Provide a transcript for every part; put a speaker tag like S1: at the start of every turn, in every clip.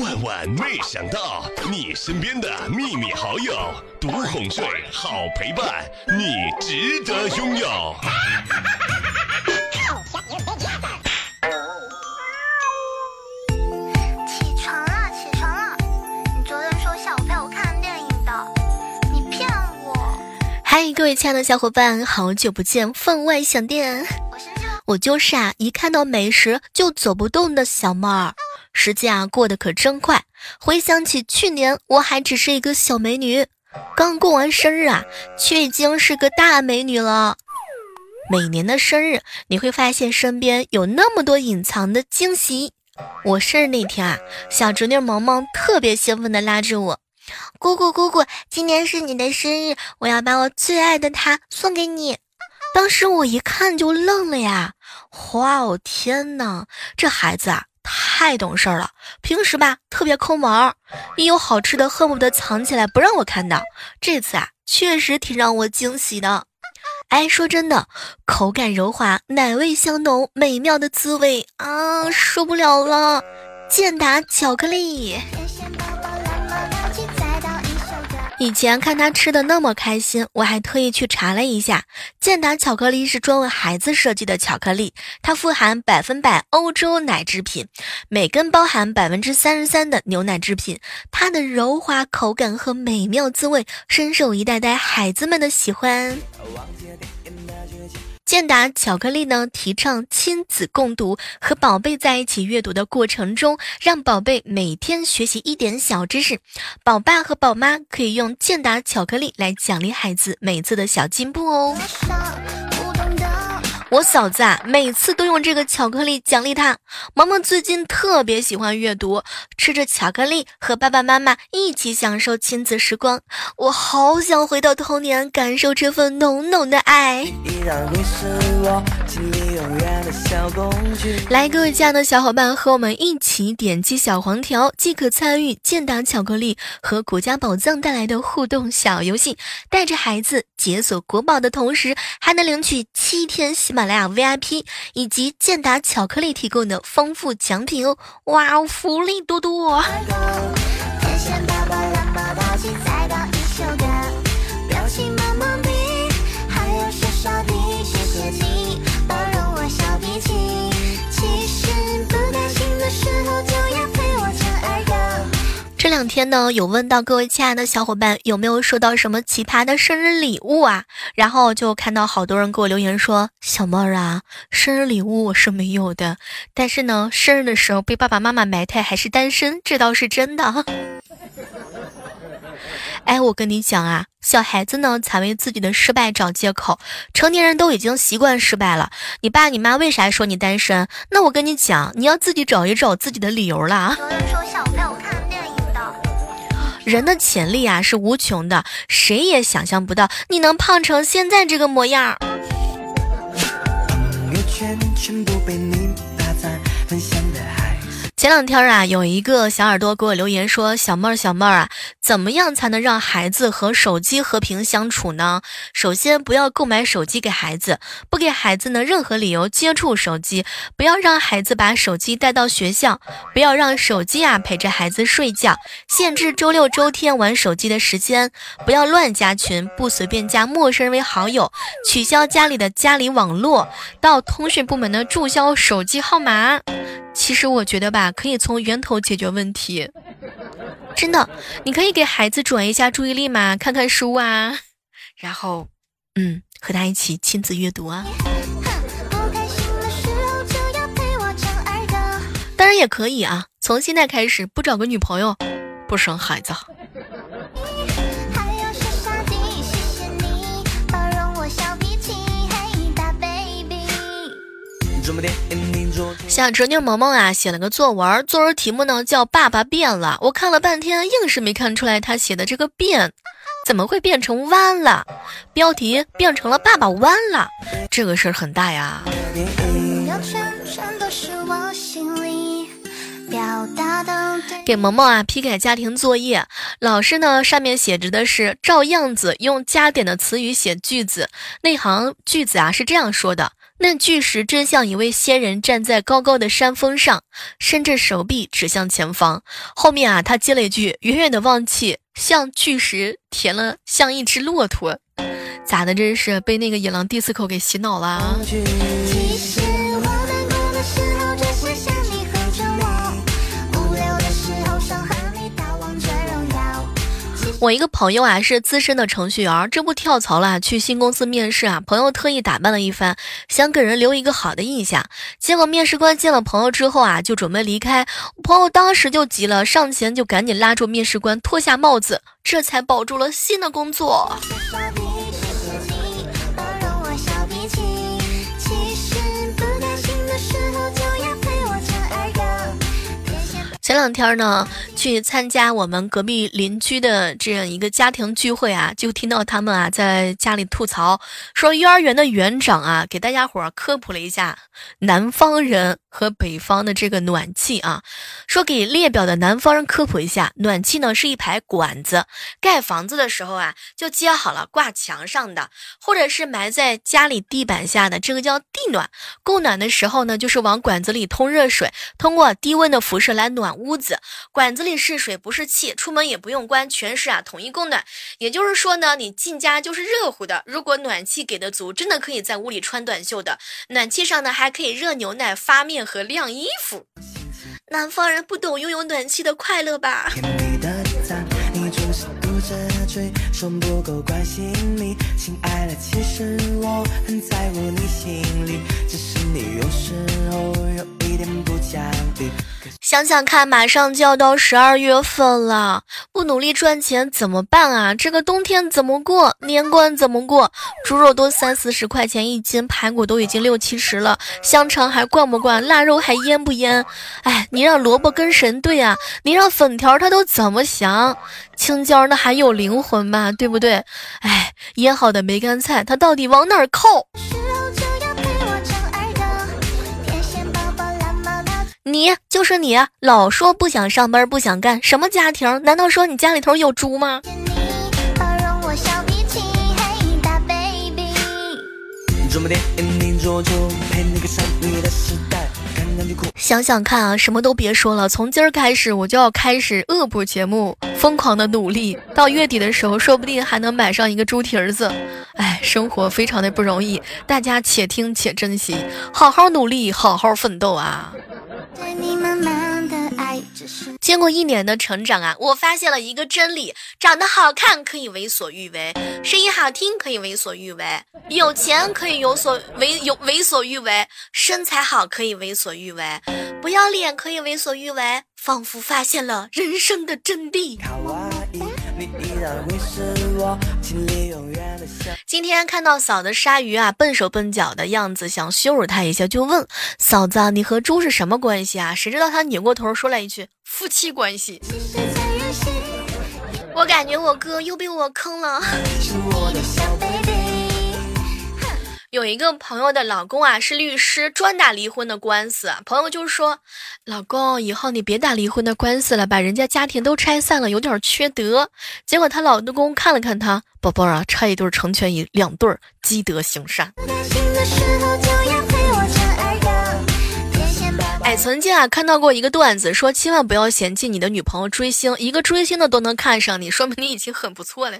S1: 万万没想到，你身边的秘密好友，独哄睡，好陪伴，你值得拥有。
S2: 起床了，起床了！你昨天说下午陪我看电影的，你骗我！
S3: 嗨，各位亲爱的小伙伴，好久不见，分外想念。
S2: 我生气了，
S3: 我就是啊，一看到美食就走不动的小妹儿。时间啊过得可真快，回想起去年我还只是一个小美女，刚过完生日啊，却已经是个大美女了。每年的生日，你会发现身边有那么多隐藏的惊喜。我生日那天啊，小侄女萌萌特别兴奋地拉着我：“姑姑姑姑，今年是你的生日，我要把我最爱的他送给你。”当时我一看就愣了呀！哇哦，天哪，这孩子啊！太懂事了，平时吧特别抠门儿，一有好吃的恨不得藏起来不让我看到。这次啊，确实挺让我惊喜的。哎，说真的，口感柔滑，奶味香浓，美妙的滋味啊，受不了了！健达巧克力。以前看他吃的那么开心，我还特意去查了一下，健达巧克力是专为孩子设计的巧克力，它富含百分百欧洲奶制品，每根包含百分之三十三的牛奶制品，它的柔滑口感和美妙滋味深受一代代孩子们的喜欢。健达巧克力呢，提倡亲子共读，和宝贝在一起阅读的过程中，让宝贝每天学习一点小知识。宝爸和宝妈可以用健达巧克力来奖励孩子每次的小进步哦。我嫂子啊，每次都用这个巧克力奖励他。萌萌最近特别喜欢阅读，吃着巧克力和爸爸妈妈一起享受亲子时光。我好想回到童年，感受这份浓浓的爱。来，各位亲爱的小伙伴，和我们一起点击小黄条，即可参与健达巧克力和国家宝藏带来的互动小游戏。带着孩子解锁国宝的同时，还能领取七天喜马。拉雅 VIP 以及健达巧克力提供的丰富奖品哦！哇哦，福利多多！天线宝宝两天呢，有问到各位亲爱的小伙伴有没有收到什么奇葩的生日礼物啊？然后就看到好多人给我留言说：“小妹儿啊，生日礼物我是没有的，但是呢，生日的时候被爸爸妈妈埋汰还是单身，这倒是真的。”哎，我跟你讲啊，小孩子呢才为自己的失败找借口，成年人都已经习惯失败了。你爸你妈为啥说你单身？那我跟你讲，你要自己找一找自己的理由了。
S2: 有人说下午陪我看。
S3: 人的潜力啊是无穷的，谁也想象不到你能胖成现在这个模样。前两天啊，有一个小耳朵给我留言说：“小妹儿，小妹儿啊，怎么样才能让孩子和手机和平相处呢？首先，不要购买手机给孩子，不给孩子呢任何理由接触手机，不要让孩子把手机带到学校，不要让手机啊陪着孩子睡觉，限制周六周天玩手机的时间，不要乱加群，不随便加陌生人为好友，取消家里的家里网络，到通讯部门呢注销手机号码。”其实我觉得吧，可以从源头解决问题。真的，你可以给孩子转移一下注意力嘛，看看书啊，然后，嗯，和他一起亲子阅读啊。当然也可以啊，从现在开始不找个女朋友，不生孩子。小侄女萌萌啊，写了个作文，作文题目呢叫《爸爸变了》。我看了半天，硬是没看出来他写的这个“变”怎么会变成“弯”了。标题变成了“爸爸弯了”，这个事儿很大呀。给萌萌啊批改家庭作业，老师呢上面写着的是照样子用加点的词语写句子，那行句子啊是这样说的。那巨石真像一位仙人站在高高的山峰上，伸着手臂指向前方。后面啊，他接了一句：“远远的望去，像巨石填了，像一只骆驼。”咋的？真是被那个野狼 disco 给洗脑了。我一个朋友啊是资深的程序员，这不跳槽了，去新公司面试啊。朋友特意打扮了一番，想给人留一个好的印象。结果面试官见了朋友之后啊，就准备离开。朋友当时就急了，上前就赶紧拉住面试官，脱下帽子，这才保住了新的工作。前两天呢，去参加我们隔壁邻居的这样一个家庭聚会啊，就听到他们啊在家里吐槽，说幼儿园的园长啊给大家伙科普了一下南方人。和北方的这个暖气啊，说给列表的南方人科普一下，暖气呢是一排管子，盖房子的时候啊就接好了挂墙上的，或者是埋在家里地板下的，这个叫地暖。供暖的时候呢，就是往管子里通热水，通过低温的辐射来暖屋子。管子里是水不是气，出门也不用关，全是啊统一供暖。也就是说呢，你进家就是热乎的。如果暖气给的足，真的可以在屋里穿短袖的。暖气上呢还可以热牛奶、发面。和晾衣服，南方人不懂拥有暖气的快乐吧？想想看，马上就要到十二月份了，不努力赚钱怎么办啊？这个冬天怎么过？年关怎么过？猪肉都三四十块钱一斤，排骨都已经六七十了，香肠还灌不灌？腊肉还腌不腌？哎，你让萝卜跟神对啊？你让粉条他都怎么想？青椒那还有灵魂吗？对不对？哎，腌好的梅干菜，它到底往哪儿靠？你就是你，老说不想上班，不想干，什么家庭？难道说你家里头有猪吗？想想看啊，什么都别说了，从今儿开始我就要开始恶补节目，疯狂的努力，到月底的时候，说不定还能买上一个猪蹄子。哎，生活非常的不容易，大家且听且珍惜，好好努力，好好奋斗啊！经过一年的成长啊，我发现了一个真理：长得好看可以为所欲为，声音好听可以为所欲为，有钱可以有所为有为所欲为，身材好可以为所欲为，不要脸可以为所欲为，仿佛发现了人生的真谛。今天看到嫂子鲨鱼啊，笨手笨脚的样子，想羞辱他一下，就问嫂子：“你和猪是什么关系啊？”谁知道他扭过头说了一句：“夫妻关系。”我感觉我哥又被我坑了。有一个朋友的老公啊是律师，专打离婚的官司。朋友就说：“老公，以后你别打离婚的官司了，把人家家庭都拆散了，有点缺德。”结果她老公看了看她，宝宝啊，拆一对成全一两对，积德行善。哎，曾经啊看到过一个段子，说千万不要嫌弃你的女朋友追星，一个追星的都能看上你，说明你已经很不错了。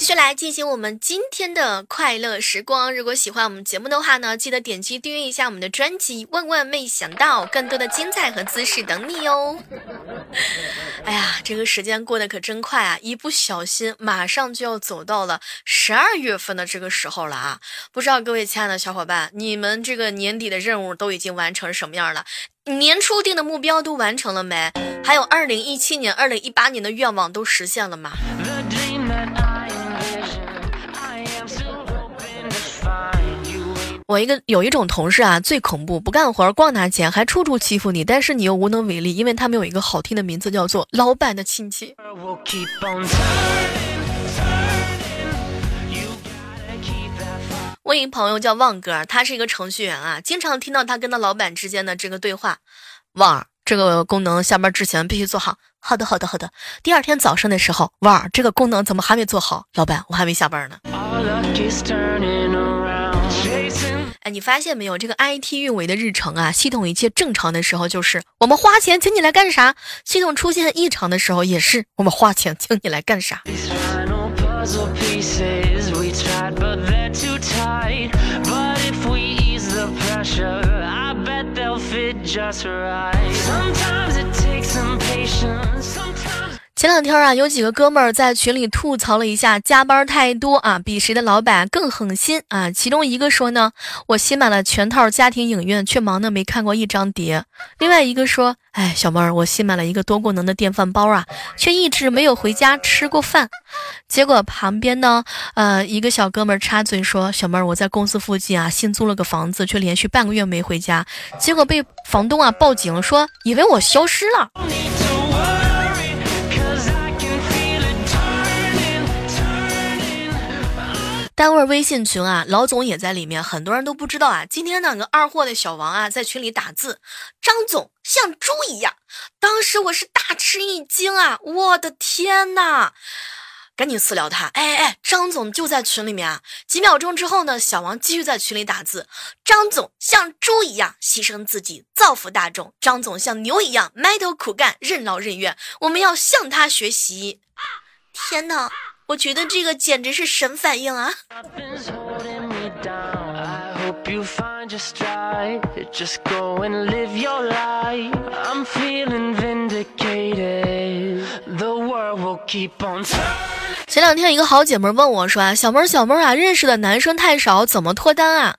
S3: 继续来进行我们今天的快乐时光。如果喜欢我们节目的话呢，记得点击订阅一下我们的专辑。万万没想到，更多的精彩和姿势等你哟！哎呀，这个时间过得可真快啊！一不小心，马上就要走到了十二月份的这个时候了啊！不知道各位亲爱的小伙伴，你们这个年底的任务都已经完成什么样了？年初定的目标都完成了没？还有二零一七年、二零一八年的愿望都实现了吗？我一个有一种同事啊，最恐怖，不干活，光拿钱，还处处欺负你，但是你又无能为力，因为他们有一个好听的名字，叫做老板的亲戚。我一个朋友叫旺哥，他是一个程序员啊，经常听到他跟他老板之间的这个对话。旺，这个功能下班之前必须做好。好的，好的，好的。第二天早上的时候，哇儿，这个功能怎么还没做好？老板，我还没下班呢。你发现没有？这个 IT 运维的日程啊，系统一切正常的时候就是我们花钱请你来干啥？系统出现异常的时候也是我们花钱请你来干啥？前两天啊，有几个哥们儿在群里吐槽了一下加班太多啊，比谁的老板更狠心啊。其中一个说呢，我新买了全套家庭影院，却忙得没看过一张碟。另外一个说，哎，小妹儿，我新买了一个多功能的电饭煲啊，却一直没有回家吃过饭。结果旁边呢，呃，一个小哥们儿插嘴说，小妹儿，我在公司附近啊新租了个房子，却连续半个月没回家，结果被房东啊报警说，以为我消失了。单位微信群啊，老总也在里面，很多人都不知道啊。今天那个二货的小王啊，在群里打字，张总像猪一样。当时我是大吃一惊啊，我的天呐！赶紧私聊他，哎哎，张总就在群里面啊。几秒钟之后呢，小王继续在群里打字，张总像猪一样牺牲自己，造福大众。张总像牛一样埋头苦干，任劳任怨，我们要向他学习。天呐！我觉得这个简直是神反应啊！前两天一个好姐妹问我说啊，小妹儿小妹儿啊，认识的男生太少，怎么脱单啊？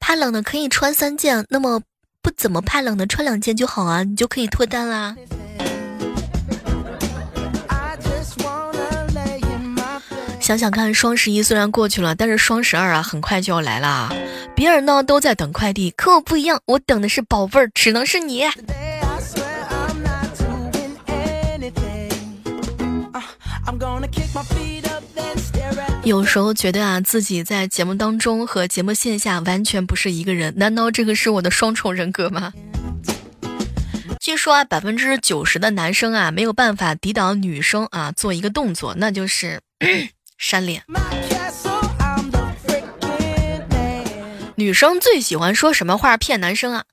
S3: 怕冷的可以穿三件，那么不怎么怕冷的穿两件就好啊，你就可以脱单啦。想想看，双十一虽然过去了，但是双十二啊，很快就要来了。别人呢都在等快递，可我不一样，我等的是宝贝儿，只能是你。有时候觉得啊，自己在节目当中和节目线下完全不是一个人，难道这个是我的双重人格吗？据说啊，百分之九十的男生啊，没有办法抵挡女生啊做一个动作，那就是。扇脸。女生最喜欢说什么话骗男生啊？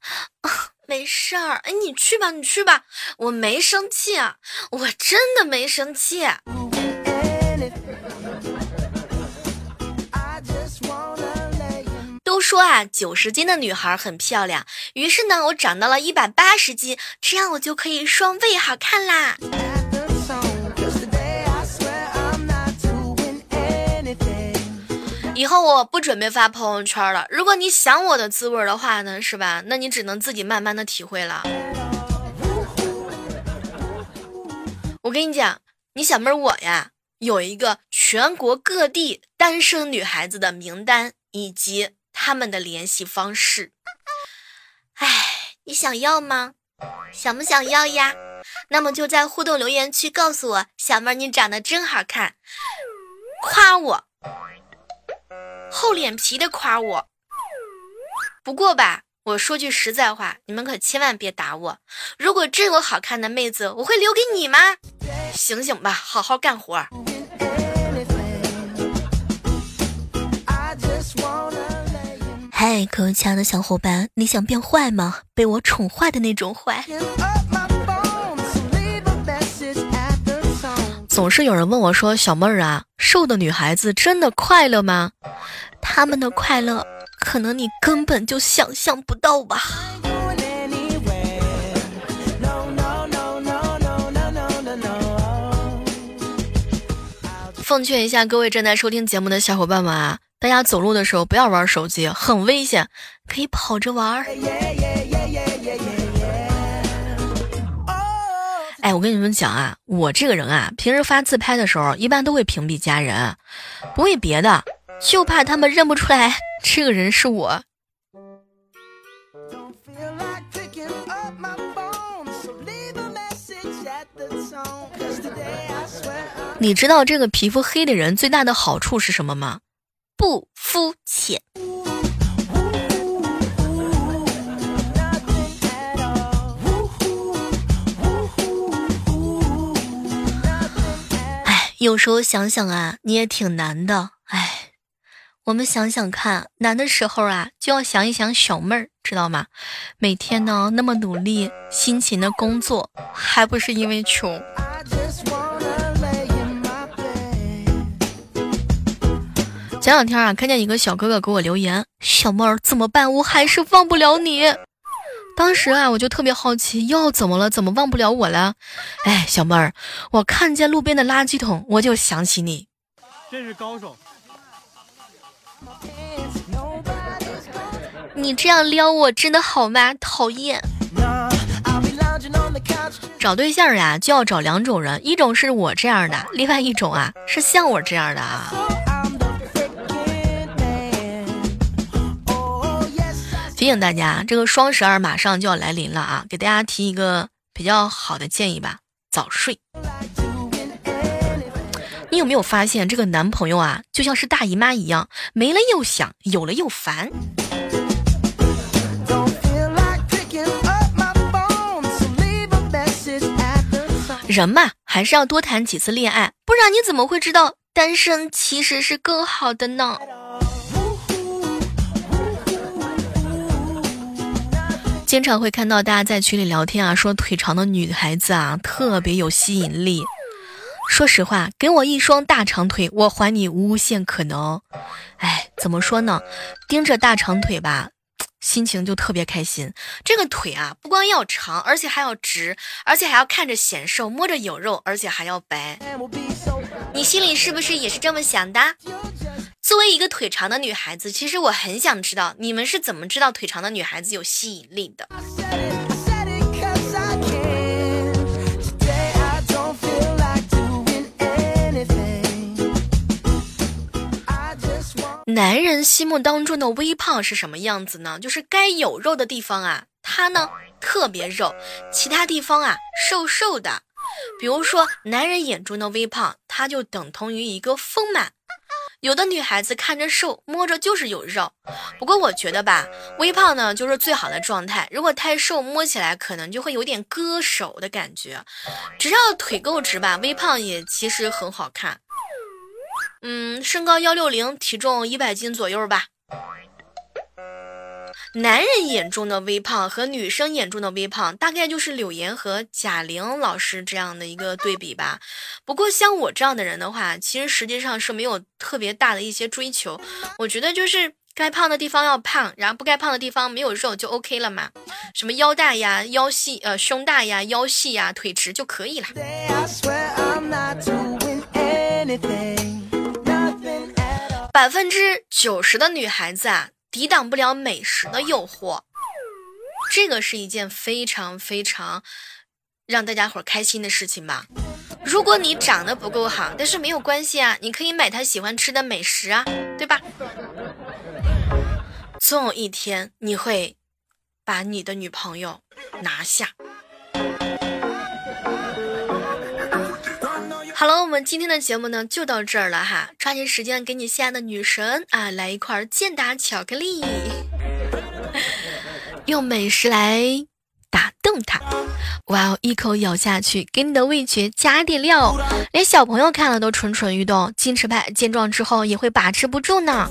S3: 没事儿，哎，你去吧，你去吧，我没生气啊，我真的没生气。都说啊，九十斤的女孩很漂亮，于是呢，我长到了一百八十斤，这样我就可以双倍好看啦。以后我不准备发朋友圈了。如果你想我的滋味的话呢，是吧？那你只能自己慢慢的体会了。我跟你讲，你小妹儿我呀，有一个全国各地单身女孩子的名单以及他们的联系方式。哎，你想要吗？想不想要呀？那么就在互动留言区告诉我，小妹儿你长得真好看，夸我。厚脸皮的夸我，不过吧，我说句实在话，你们可千万别打我。如果真有好看的妹子，我会留给你吗？醒醒吧，好好干活。嗨，各位亲爱的小伙伴，你想变坏吗？被我宠坏的那种坏。总是有人问我说：“小妹儿啊，瘦的女孩子真的快乐吗？她们的快乐，可能你根本就想象不到吧。”奉劝一下各位正在收听节目的小伙伴们啊，大家走路的时候不要玩手机，很危险，可以跑着玩。哎，我跟你们讲啊，我这个人啊，平时发自拍的时候，一般都会屏蔽家人，不为别的，就怕他们认不出来这个人是我。你知道这个皮肤黑的人最大的好处是什么吗？不肤浅。有时候想想啊，你也挺难的。哎，我们想想看，难的时候啊，就要想一想小妹儿，知道吗？每天呢那么努力、辛勤的工作，还不是因为穷。前两天啊，看见一个小哥哥给我留言：“小妹儿怎么办？我还是忘不了你。”当时啊，我就特别好奇，又怎么了？怎么忘不了我了？哎，小妹儿，我看见路边的垃圾桶，我就想起你。
S4: 真是高手！
S3: 你这样撩我真的好吗？讨厌！找对象呀，就要找两种人，一种是我这样的，另外一种啊是像我这样的啊。提醒大家，这个双十二马上就要来临了啊！给大家提一个比较好的建议吧，早睡。你有没有发现，这个男朋友啊，就像是大姨妈一样，没了又想，有了又烦。人嘛，还是要多谈几次恋爱，不然你怎么会知道单身其实是更好的呢？经常会看到大家在群里聊天啊，说腿长的女孩子啊特别有吸引力。说实话，给我一双大长腿，我还你无限可能。哎，怎么说呢？盯着大长腿吧，心情就特别开心。这个腿啊，不光要长，而且还要直，而且还要看着显瘦，摸着有肉，而且还要白。你心里是不是也是这么想的？作为一个腿长的女孩子，其实我很想知道你们是怎么知道腿长的女孩子有吸引力的。男人心目当中的微胖是什么样子呢？就是该有肉的地方啊，他呢特别肉，其他地方啊瘦瘦的。比如说，男人眼中的微胖，它就等同于一个丰满。有的女孩子看着瘦，摸着就是有肉。不过我觉得吧，微胖呢就是最好的状态。如果太瘦，摸起来可能就会有点割手的感觉。只要腿够直吧，微胖也其实很好看。嗯，身高幺六零，体重一百斤左右吧。男人眼中的微胖和女生眼中的微胖，大概就是柳岩和贾玲老师这样的一个对比吧。不过像我这样的人的话，其实实际上是没有特别大的一些追求。我觉得就是该胖的地方要胖，然后不该胖的地方没有肉就 OK 了嘛。什么腰大呀、腰细呃胸大呀、腰细呀、腿直就可以了。百分之九十的女孩子啊。抵挡不了美食的诱惑，这个是一件非常非常让大家伙开心的事情吧。如果你长得不够好，但是没有关系啊，你可以买他喜欢吃的美食啊，对吧？总有一天你会把你的女朋友拿下。好了，我们今天的节目呢就到这儿了哈，抓紧时间给你心爱的女神啊来一块健达巧克力，用美食来打动她。哇哦，一口咬下去，给你的味觉加点料，连小朋友看了都蠢蠢欲动。矜持派见状之后也会把持不住呢。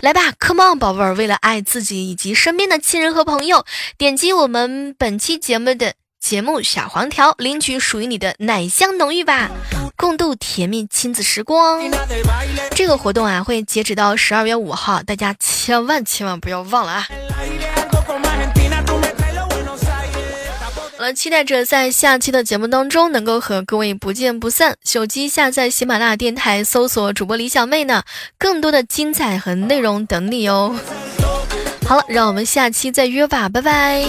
S3: 来吧，Come on，宝贝儿，为了爱自己以及身边的亲人和朋友，点击我们本期节目的节目小黄条，领取属于你的奶香浓郁吧。共度甜蜜亲子时光，这个活动啊会截止到十二月五号，大家千万千万不要忘了啊！好了，期待着在下期的节目当中能够和各位不见不散。手机下载喜马拉雅电台，搜索主播李小妹呢，更多的精彩和内容等你哦。好了，让我们下期再约吧，拜拜。